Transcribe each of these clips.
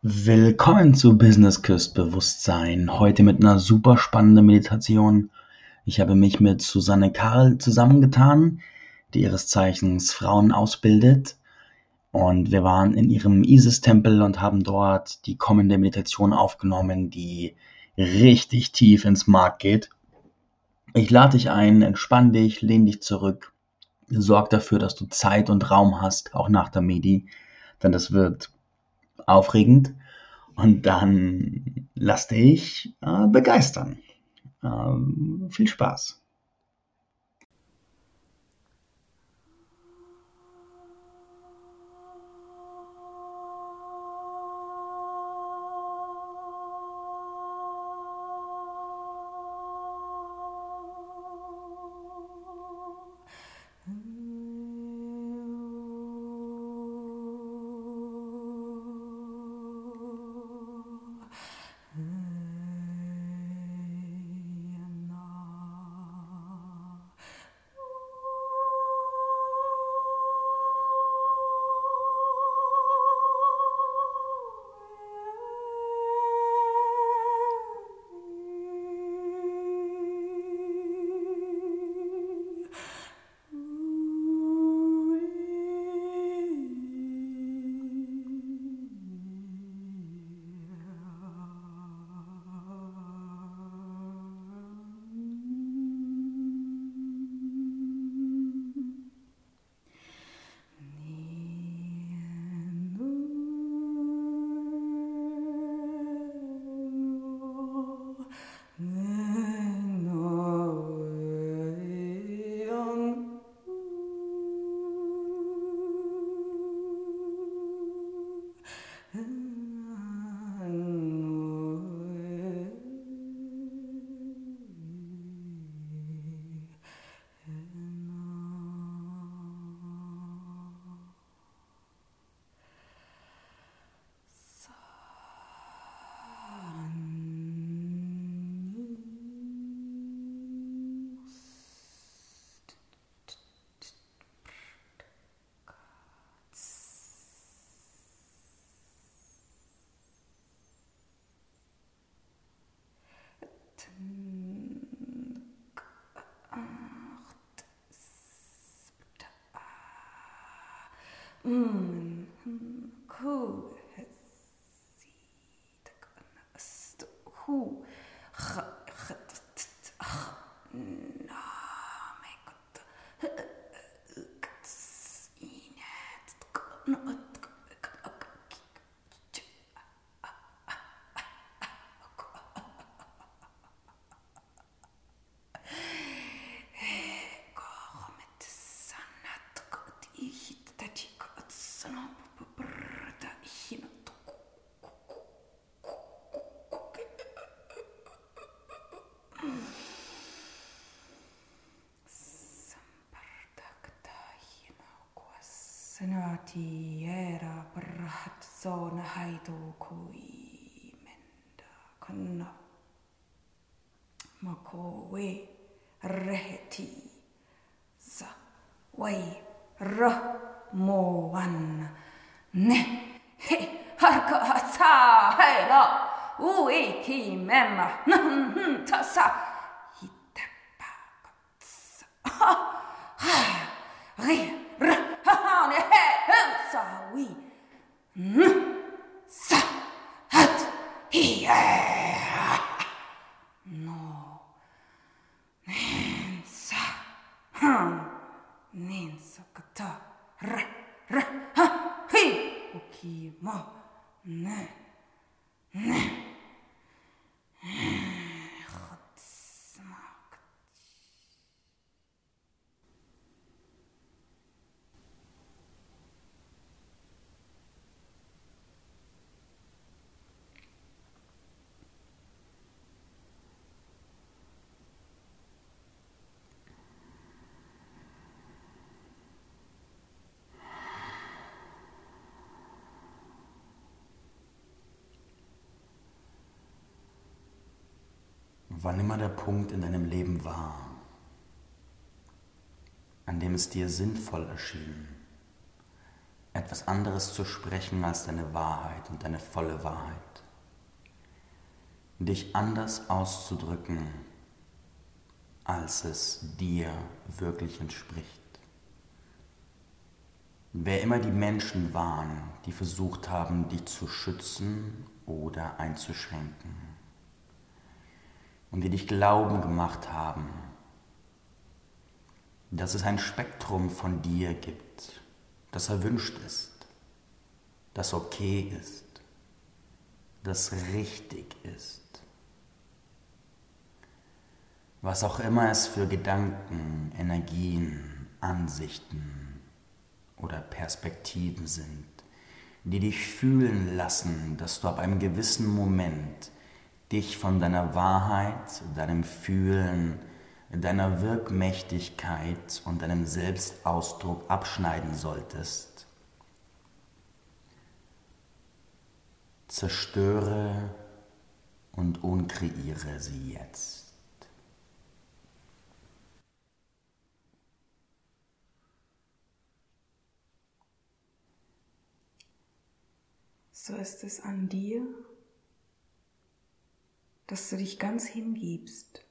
Willkommen zu Business Küsst Bewusstsein. Heute mit einer super spannenden Meditation. Ich habe mich mit Susanne Karl zusammengetan, die ihres Zeichens Frauen ausbildet. Und wir waren in ihrem Isis-Tempel und haben dort die kommende Meditation aufgenommen, die richtig tief ins Mark geht. Ich lade dich ein, entspann dich, lehn dich zurück, sorg dafür, dass du Zeit und Raum hast, auch nach der Medi, denn das wird aufregend. Und dann lass dich äh, begeistern. Ähm, viel Spaß. Mm, Senati era brahat zona haido kui menda kanna mako we reheti za wai ra mo wan ne he harka hatsa hai ra u e ki mema nan ta sa 嘿嘿 Wann immer der Punkt in deinem Leben war, an dem es dir sinnvoll erschien, etwas anderes zu sprechen als deine Wahrheit und deine volle Wahrheit. Dich anders auszudrücken, als es dir wirklich entspricht. Wer immer die Menschen waren, die versucht haben, dich zu schützen oder einzuschränken und die dich glauben gemacht haben, dass es ein Spektrum von dir gibt, das erwünscht ist, das okay ist, das richtig ist. Was auch immer es für Gedanken, Energien, Ansichten oder Perspektiven sind, die dich fühlen lassen, dass du ab einem gewissen Moment dich von deiner Wahrheit, deinem Fühlen, deiner Wirkmächtigkeit und deinem Selbstausdruck abschneiden solltest. Zerstöre und unkreiere sie jetzt. So ist es an dir, dass du dich ganz hingibst.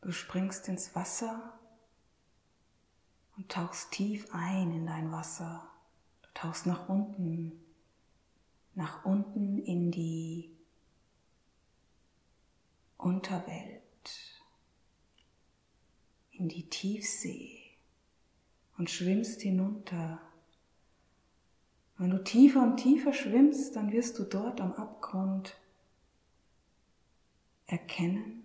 Du springst ins Wasser und tauchst tief ein in dein Wasser. Du tauchst nach unten, nach unten in die Unterwelt, in die Tiefsee und schwimmst hinunter wenn du tiefer und tiefer schwimmst, dann wirst du dort am Abgrund erkennen,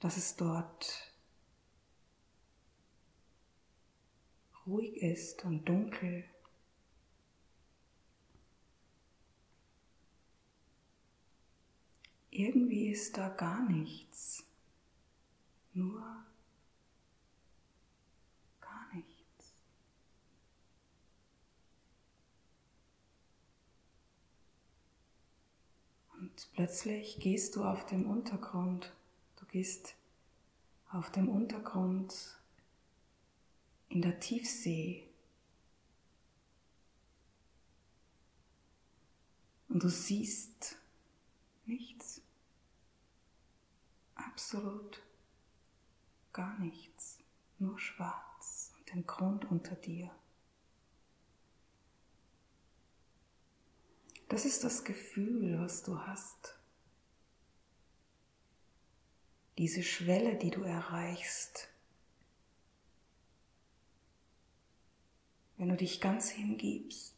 dass es dort ruhig ist und dunkel. Irgendwie ist da gar nichts, nur Plötzlich gehst du auf dem Untergrund, du gehst auf dem Untergrund in der Tiefsee. Und du siehst nichts, absolut gar nichts, nur schwarz und den Grund unter dir. Das ist das Gefühl, was du hast. Diese Schwelle, die du erreichst. Wenn du dich ganz hingibst.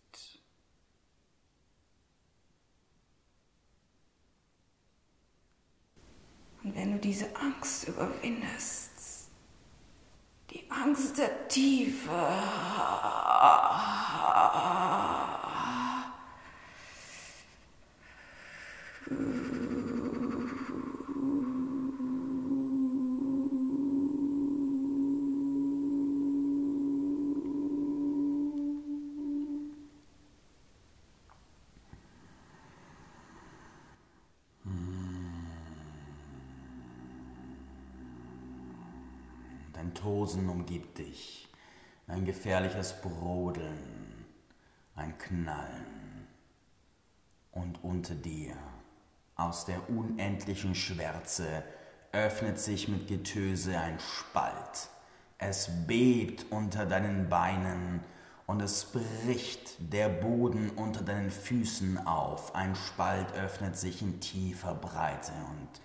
Und wenn du diese Angst überwindest, die Angst der Tiefe, Ein Tosen umgibt dich, ein gefährliches Brodeln, ein Knallen. Und unter dir, aus der unendlichen Schwärze, öffnet sich mit Getöse ein Spalt. Es bebt unter deinen Beinen und es bricht der Boden unter deinen Füßen auf. Ein Spalt öffnet sich in tiefer Breite und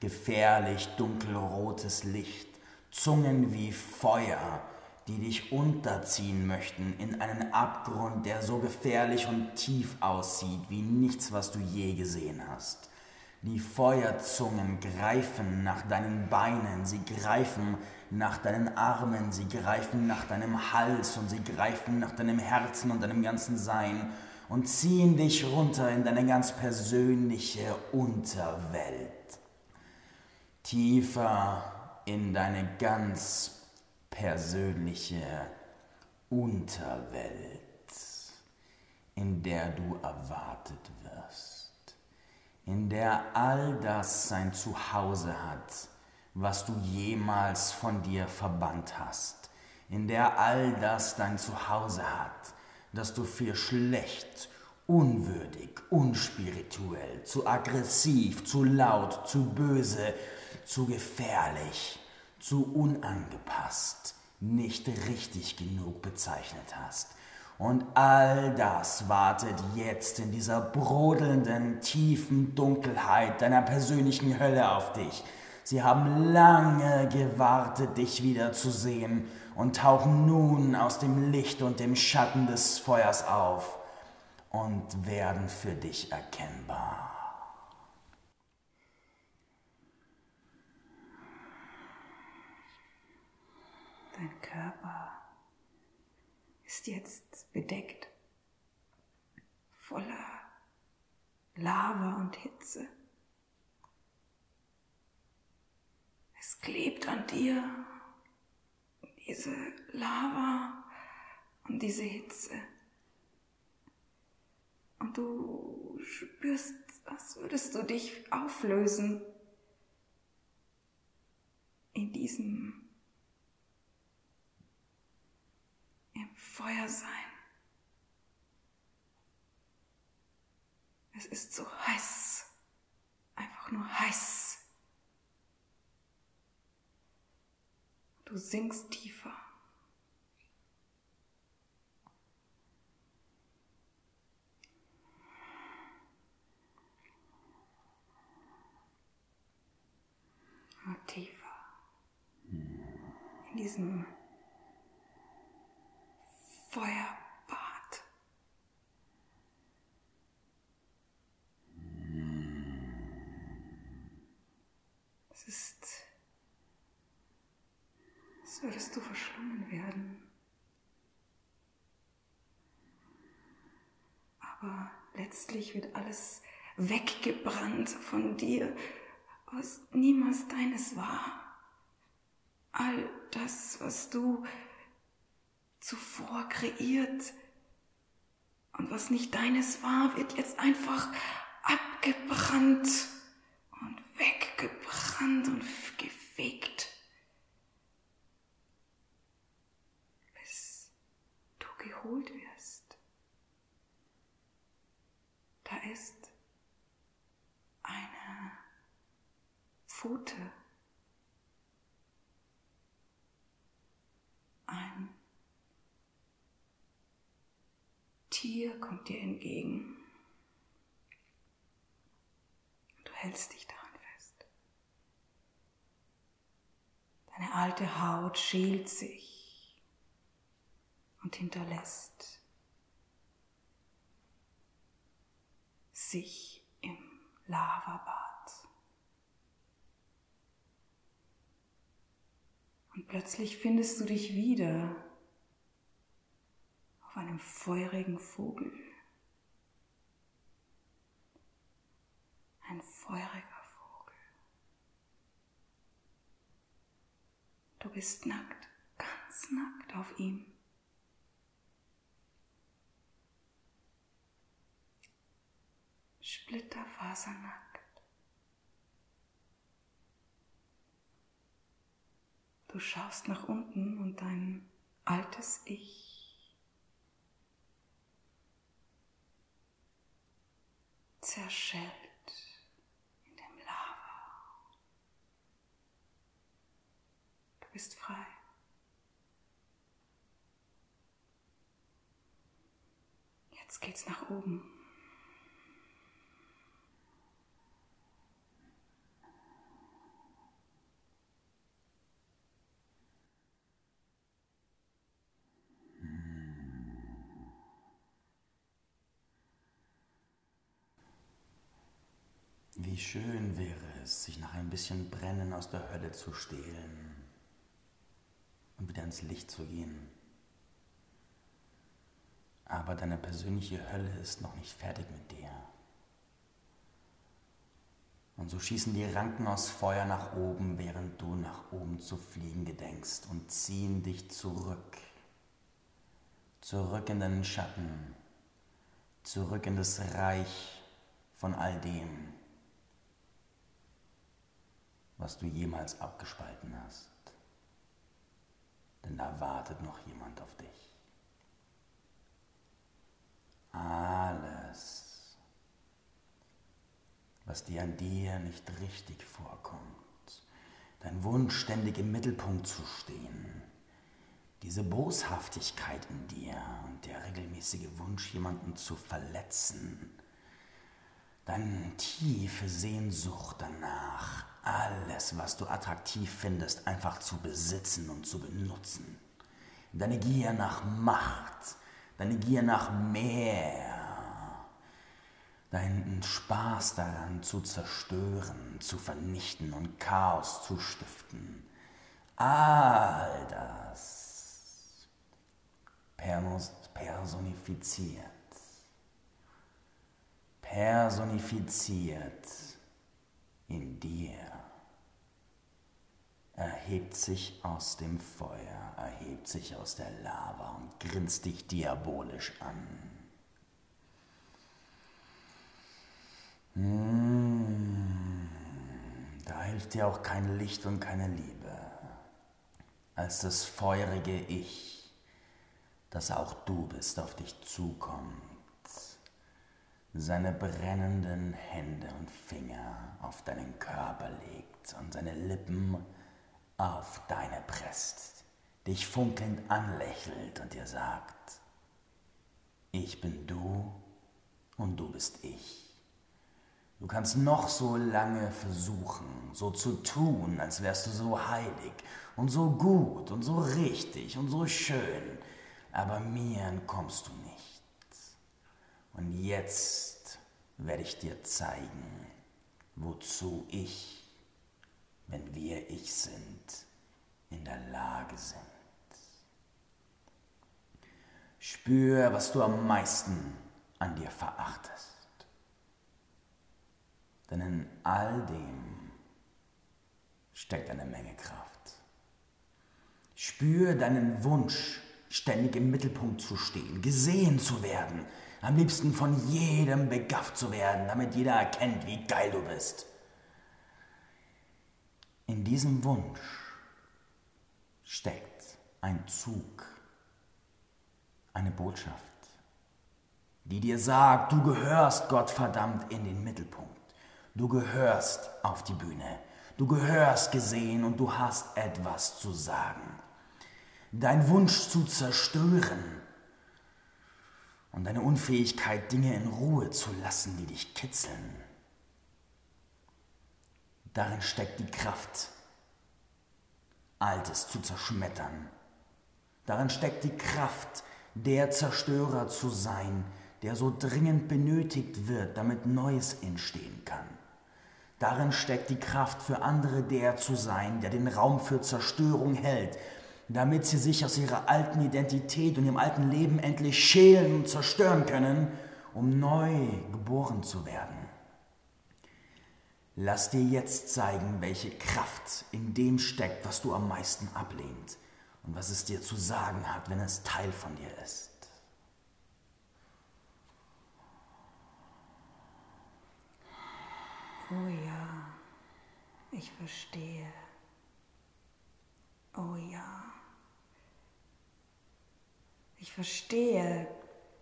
gefährlich dunkelrotes Licht Zungen wie Feuer, die dich unterziehen möchten in einen Abgrund, der so gefährlich und tief aussieht wie nichts, was du je gesehen hast. Die Feuerzungen greifen nach deinen Beinen, sie greifen nach deinen Armen, sie greifen nach deinem Hals und sie greifen nach deinem Herzen und deinem ganzen Sein und ziehen dich runter in deine ganz persönliche Unterwelt. Tiefer in deine ganz persönliche Unterwelt, in der du erwartet wirst, in der all das sein Zuhause hat, was du jemals von dir verbannt hast, in der all das dein Zuhause hat, das du für schlecht, unwürdig, unspirituell, zu aggressiv, zu laut, zu böse, zu gefährlich, zu unangepasst, nicht richtig genug bezeichnet hast. Und all das wartet jetzt in dieser brodelnden, tiefen Dunkelheit deiner persönlichen Hölle auf dich. Sie haben lange gewartet, dich wiederzusehen und tauchen nun aus dem Licht und dem Schatten des Feuers auf und werden für dich erkennbar. Dein Körper ist jetzt bedeckt voller Lava und Hitze. Es klebt an dir diese Lava und diese Hitze. Und du spürst, als würdest du dich auflösen in diesem im Feuer sein. Es ist so heiß, einfach nur heiß. Du sinkst tiefer. Und tiefer. In diesem Feuerbad. Es ist, als würdest du verschlungen werden. Aber letztlich wird alles weggebrannt von dir, was niemals deines war. All das, was du zuvor kreiert. Und was nicht deines war, wird jetzt einfach abgebrannt und weggebrannt und gefegt. Bis du geholt wirst. Da ist eine Pfote. Ein Tier kommt dir entgegen. Du hältst dich daran fest. Deine alte Haut schält sich und hinterlässt sich im Lavabad. Und plötzlich findest du dich wieder auf einem feurigen Vogel. Ein feuriger Vogel. Du bist nackt, ganz nackt auf ihm. Splitterfasernackt. Du schaust nach unten und dein altes Ich zerschellt in dem Lava. Du bist frei. Jetzt geht's nach oben. Wie schön wäre es, sich nach ein bisschen Brennen aus der Hölle zu stehlen und wieder ins Licht zu gehen. Aber deine persönliche Hölle ist noch nicht fertig mit dir. Und so schießen die Ranken aus Feuer nach oben, während du nach oben zu fliegen gedenkst und ziehen dich zurück. Zurück in deinen Schatten, zurück in das Reich von all dem, was du jemals abgespalten hast. Denn da wartet noch jemand auf dich. Alles, was dir an dir nicht richtig vorkommt, dein Wunsch ständig im Mittelpunkt zu stehen, diese Boshaftigkeit in dir und der regelmäßige Wunsch, jemanden zu verletzen, deine tiefe Sehnsucht danach, alles, was du attraktiv findest, einfach zu besitzen und zu benutzen. Deine Gier nach Macht, deine Gier nach mehr, deinen Spaß daran zu zerstören, zu vernichten und Chaos zu stiften. All das personifiziert personifiziert in dir, erhebt sich aus dem Feuer, erhebt sich aus der Lava und grinst dich diabolisch an. Hm, da hilft dir auch kein Licht und keine Liebe, als das feurige Ich, das auch du bist, auf dich zukommt seine brennenden Hände und Finger auf deinen Körper legt und seine Lippen auf deine presst, dich funkelnd anlächelt und dir sagt, ich bin du und du bist ich. Du kannst noch so lange versuchen, so zu tun, als wärst du so heilig und so gut und so richtig und so schön, aber mir entkommst du nicht. Und jetzt werde ich dir zeigen, wozu ich, wenn wir ich sind, in der Lage sind. Spür, was du am meisten an dir verachtest. Denn in all dem steckt eine Menge Kraft. Spür deinen Wunsch, ständig im Mittelpunkt zu stehen, gesehen zu werden, am liebsten von jedem begafft zu werden, damit jeder erkennt, wie geil du bist. In diesem Wunsch steckt ein Zug, eine Botschaft, die dir sagt, du gehörst Gott verdammt in den Mittelpunkt. Du gehörst auf die Bühne. Du gehörst gesehen und du hast etwas zu sagen. Dein Wunsch zu zerstören und deine Unfähigkeit, Dinge in Ruhe zu lassen, die dich kitzeln. Darin steckt die Kraft, Altes zu zerschmettern. Darin steckt die Kraft, der Zerstörer zu sein, der so dringend benötigt wird, damit Neues entstehen kann. Darin steckt die Kraft für andere der zu sein, der den Raum für Zerstörung hält, damit sie sich aus ihrer alten Identität und ihrem alten Leben endlich schälen und zerstören können, um neu geboren zu werden. Lass dir jetzt zeigen, welche Kraft in dem steckt, was du am meisten ablehnt und was es dir zu sagen hat, wenn es Teil von dir ist. Oh ja, ich verstehe. Oh ja. Ich verstehe,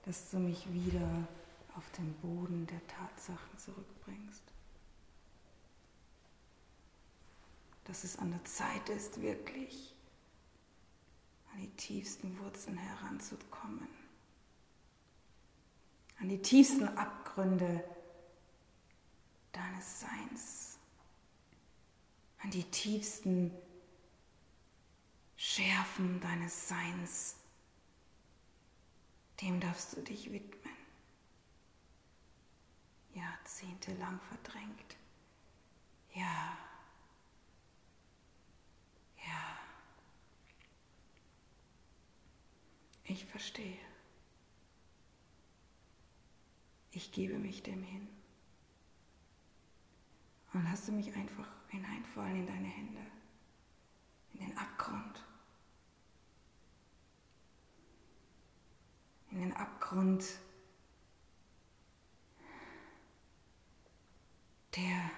dass du mich wieder auf den Boden der Tatsachen zurückbringst. Dass es an der Zeit ist, wirklich an die tiefsten Wurzeln heranzukommen. An die tiefsten Abgründe deines Seins. An die tiefsten Schärfen deines Seins. Dem darfst du dich widmen. Jahrzehntelang verdrängt. Ja. Ja. Ich verstehe. Ich gebe mich dem hin. Und lasse mich einfach hineinfallen in deine Hände, in den Abgrund. In den Abgrund, der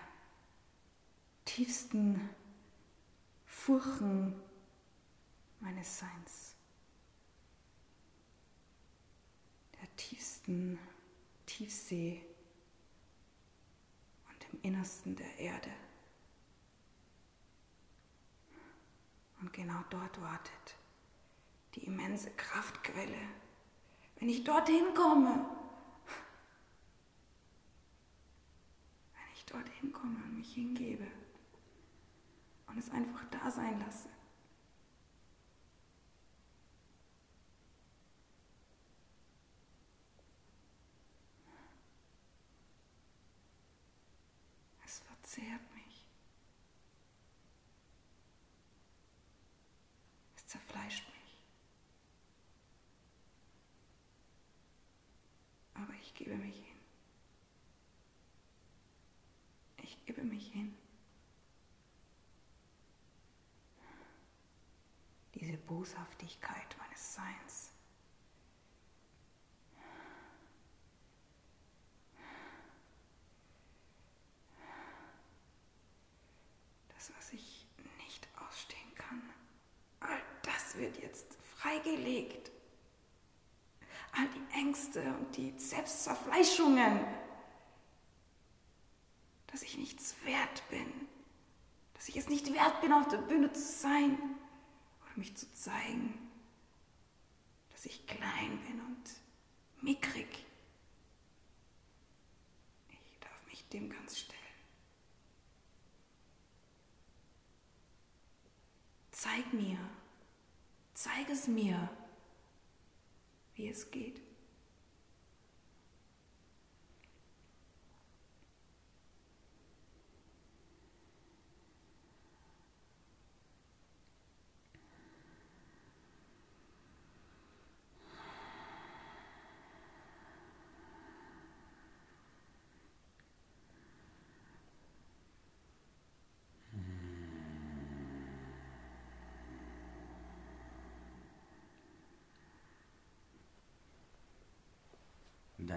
tiefsten Furchen meines Seins, der tiefsten Tiefsee und im Innersten der Erde. Und genau dort wartet die immense Kraftquelle. Wenn ich dorthin komme, wenn ich dorthin komme und mich hingebe und es einfach da sein lasse. Es verzehrt mich. Es zerfleischt mich. Aber ich gebe mich hin. Ich gebe mich hin. Diese Boshaftigkeit meines Seins. Das, was ich nicht ausstehen kann, all das wird jetzt freigelegt. All die Ängste und die Selbstzerfleischungen, dass ich nichts wert bin, dass ich es nicht wert bin, auf der Bühne zu sein mich zu zeigen, dass ich klein bin und mickrig. Ich darf mich dem ganz stellen. Zeig mir, zeig es mir, wie es geht.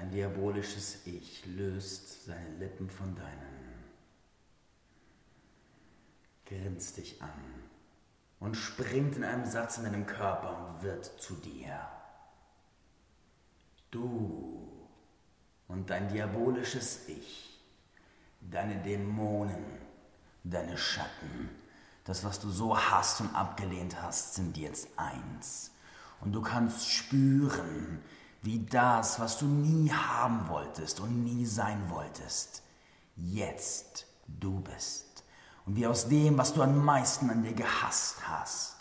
Dein diabolisches Ich löst seine Lippen von deinen, grinst dich an und springt in einem Satz in deinem Körper und wird zu dir. Du und dein diabolisches Ich, deine Dämonen, deine Schatten, das, was du so hast und abgelehnt hast, sind jetzt eins. Und du kannst spüren, wie das, was du nie haben wolltest und nie sein wolltest, jetzt du bist. Und wie aus dem, was du am meisten an dir gehasst hast,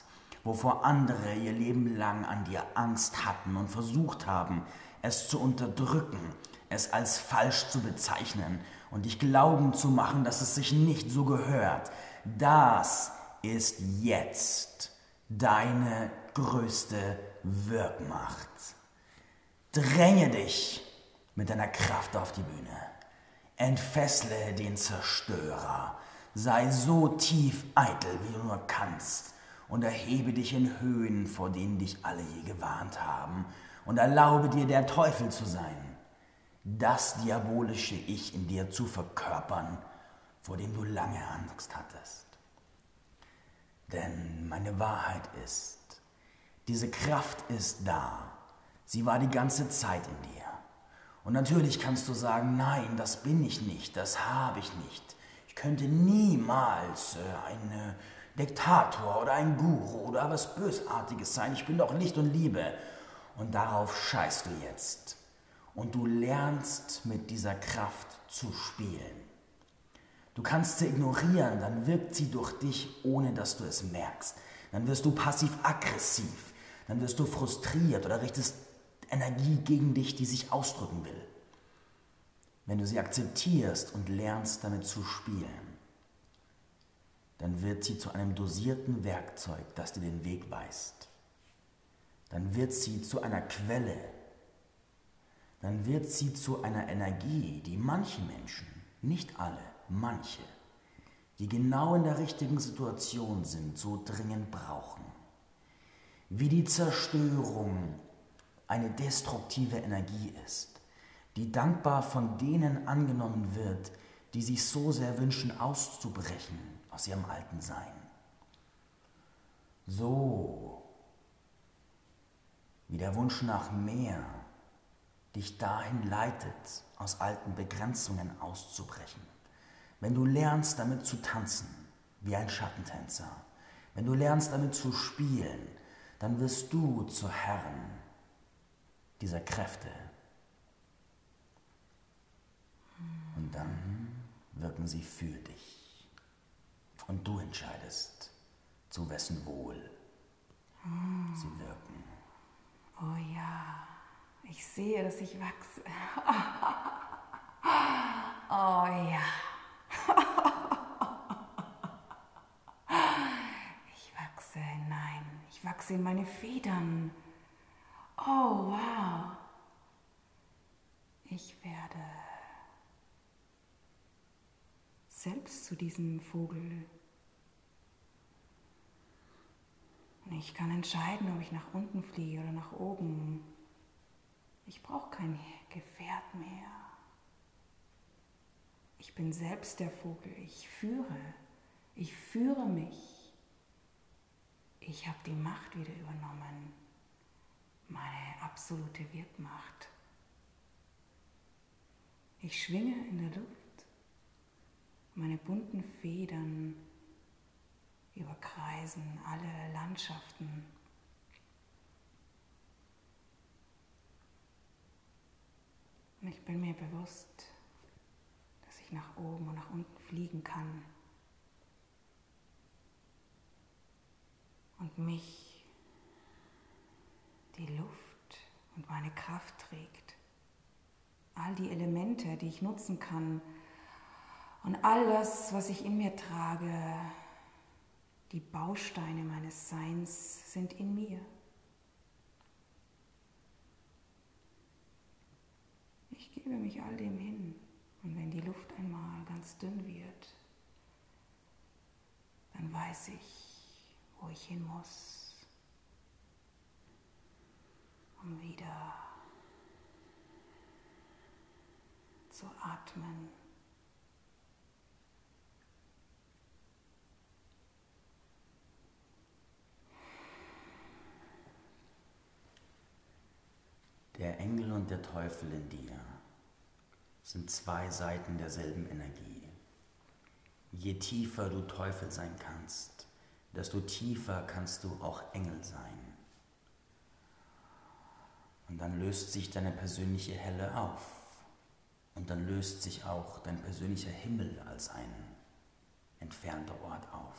wovor andere ihr Leben lang an dir Angst hatten und versucht haben, es zu unterdrücken, es als falsch zu bezeichnen und dich glauben zu machen, dass es sich nicht so gehört, das ist jetzt deine größte Wirkmacht. Dränge dich mit deiner Kraft auf die Bühne. Entfessle den Zerstörer. Sei so tief eitel, wie du nur kannst. Und erhebe dich in Höhen, vor denen dich alle je gewarnt haben. Und erlaube dir, der Teufel zu sein. Das diabolische Ich in dir zu verkörpern, vor dem du lange Angst hattest. Denn meine Wahrheit ist, diese Kraft ist da Sie war die ganze Zeit in dir. Und natürlich kannst du sagen, nein, das bin ich nicht, das habe ich nicht. Ich könnte niemals äh, ein äh, Diktator oder ein Guru oder was Bösartiges sein. Ich bin doch Licht und Liebe. Und darauf scheißt du jetzt. Und du lernst mit dieser Kraft zu spielen. Du kannst sie ignorieren, dann wirkt sie durch dich, ohne dass du es merkst. Dann wirst du passiv-aggressiv. Dann wirst du frustriert oder richtest Energie gegen dich, die sich ausdrücken will. Wenn du sie akzeptierst und lernst damit zu spielen, dann wird sie zu einem dosierten Werkzeug, das dir den Weg weist. Dann wird sie zu einer Quelle. Dann wird sie zu einer Energie, die manche Menschen, nicht alle, manche, die genau in der richtigen Situation sind, so dringend brauchen. Wie die Zerstörung eine destruktive Energie ist, die dankbar von denen angenommen wird, die sich so sehr wünschen auszubrechen aus ihrem alten Sein. So wie der Wunsch nach mehr dich dahin leitet, aus alten Begrenzungen auszubrechen. Wenn du lernst damit zu tanzen, wie ein Schattentänzer, wenn du lernst damit zu spielen, dann wirst du zur Herrin dieser Kräfte. Und dann wirken sie für dich. Und du entscheidest, zu wessen Wohl sie wirken. Oh ja, ich sehe, dass ich wachse. Oh ja. Ich wachse hinein. Ich wachse in meine Federn. Oh wow. Ich werde selbst zu diesem Vogel. Ich kann entscheiden, ob ich nach unten fliege oder nach oben. Ich brauche kein Gefährt mehr. Ich bin selbst der Vogel. Ich führe. Ich führe mich. Ich habe die Macht wieder übernommen. Meine absolute Wirkmacht. Ich schwinge in der Luft. Meine bunten Federn überkreisen alle Landschaften. Und ich bin mir bewusst, dass ich nach oben und nach unten fliegen kann. Und mich die Luft und meine Kraft trägt. All die Elemente, die ich nutzen kann. Und all das, was ich in mir trage, die Bausteine meines Seins sind in mir. Ich gebe mich all dem hin. Und wenn die Luft einmal ganz dünn wird, dann weiß ich, wo ich hin muss, um wieder zu atmen. Der Engel und der Teufel in dir sind zwei Seiten derselben Energie. Je tiefer du Teufel sein kannst, desto tiefer kannst du auch Engel sein. Und dann löst sich deine persönliche Helle auf. Und dann löst sich auch dein persönlicher Himmel als ein entfernter Ort auf.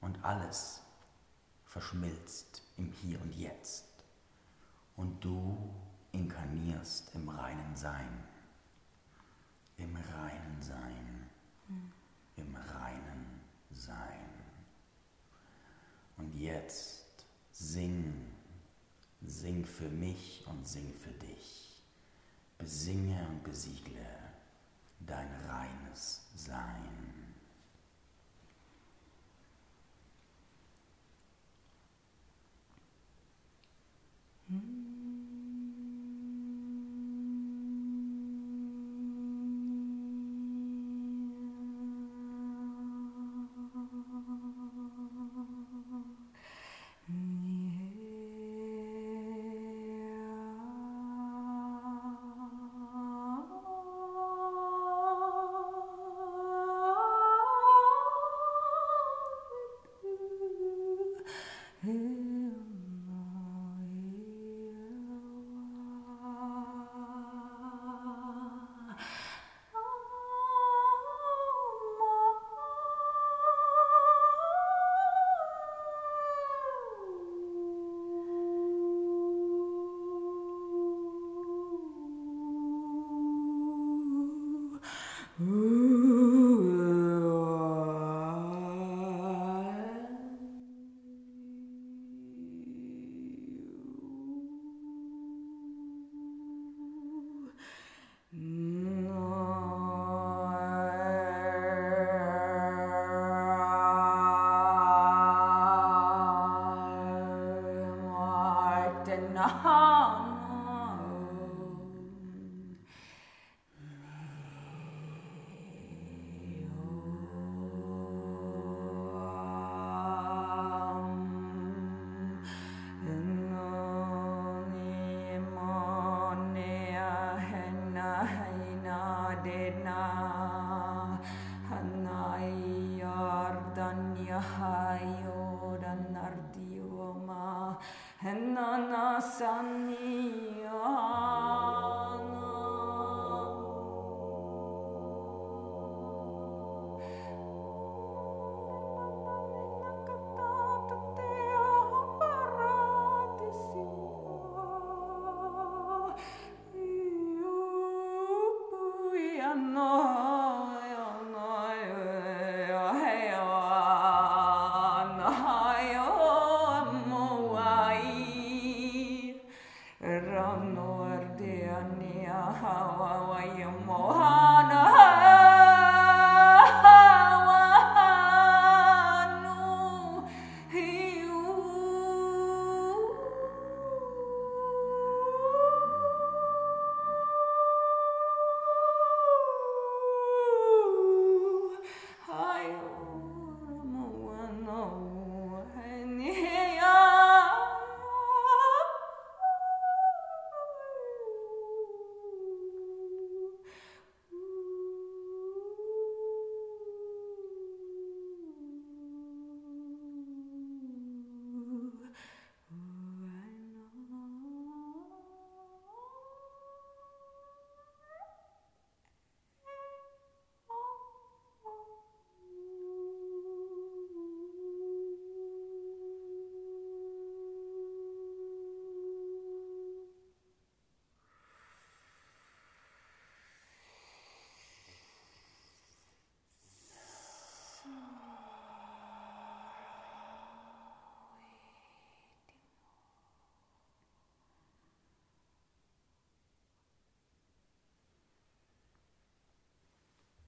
Und alles verschmilzt im Hier und Jetzt und du inkarnierst im reinen Sein. Im reinen Sein. Mhm. Im reinen Sein. Und jetzt sing für mich und sing für dich. Besinge und besiegle dein reines Sein. Son.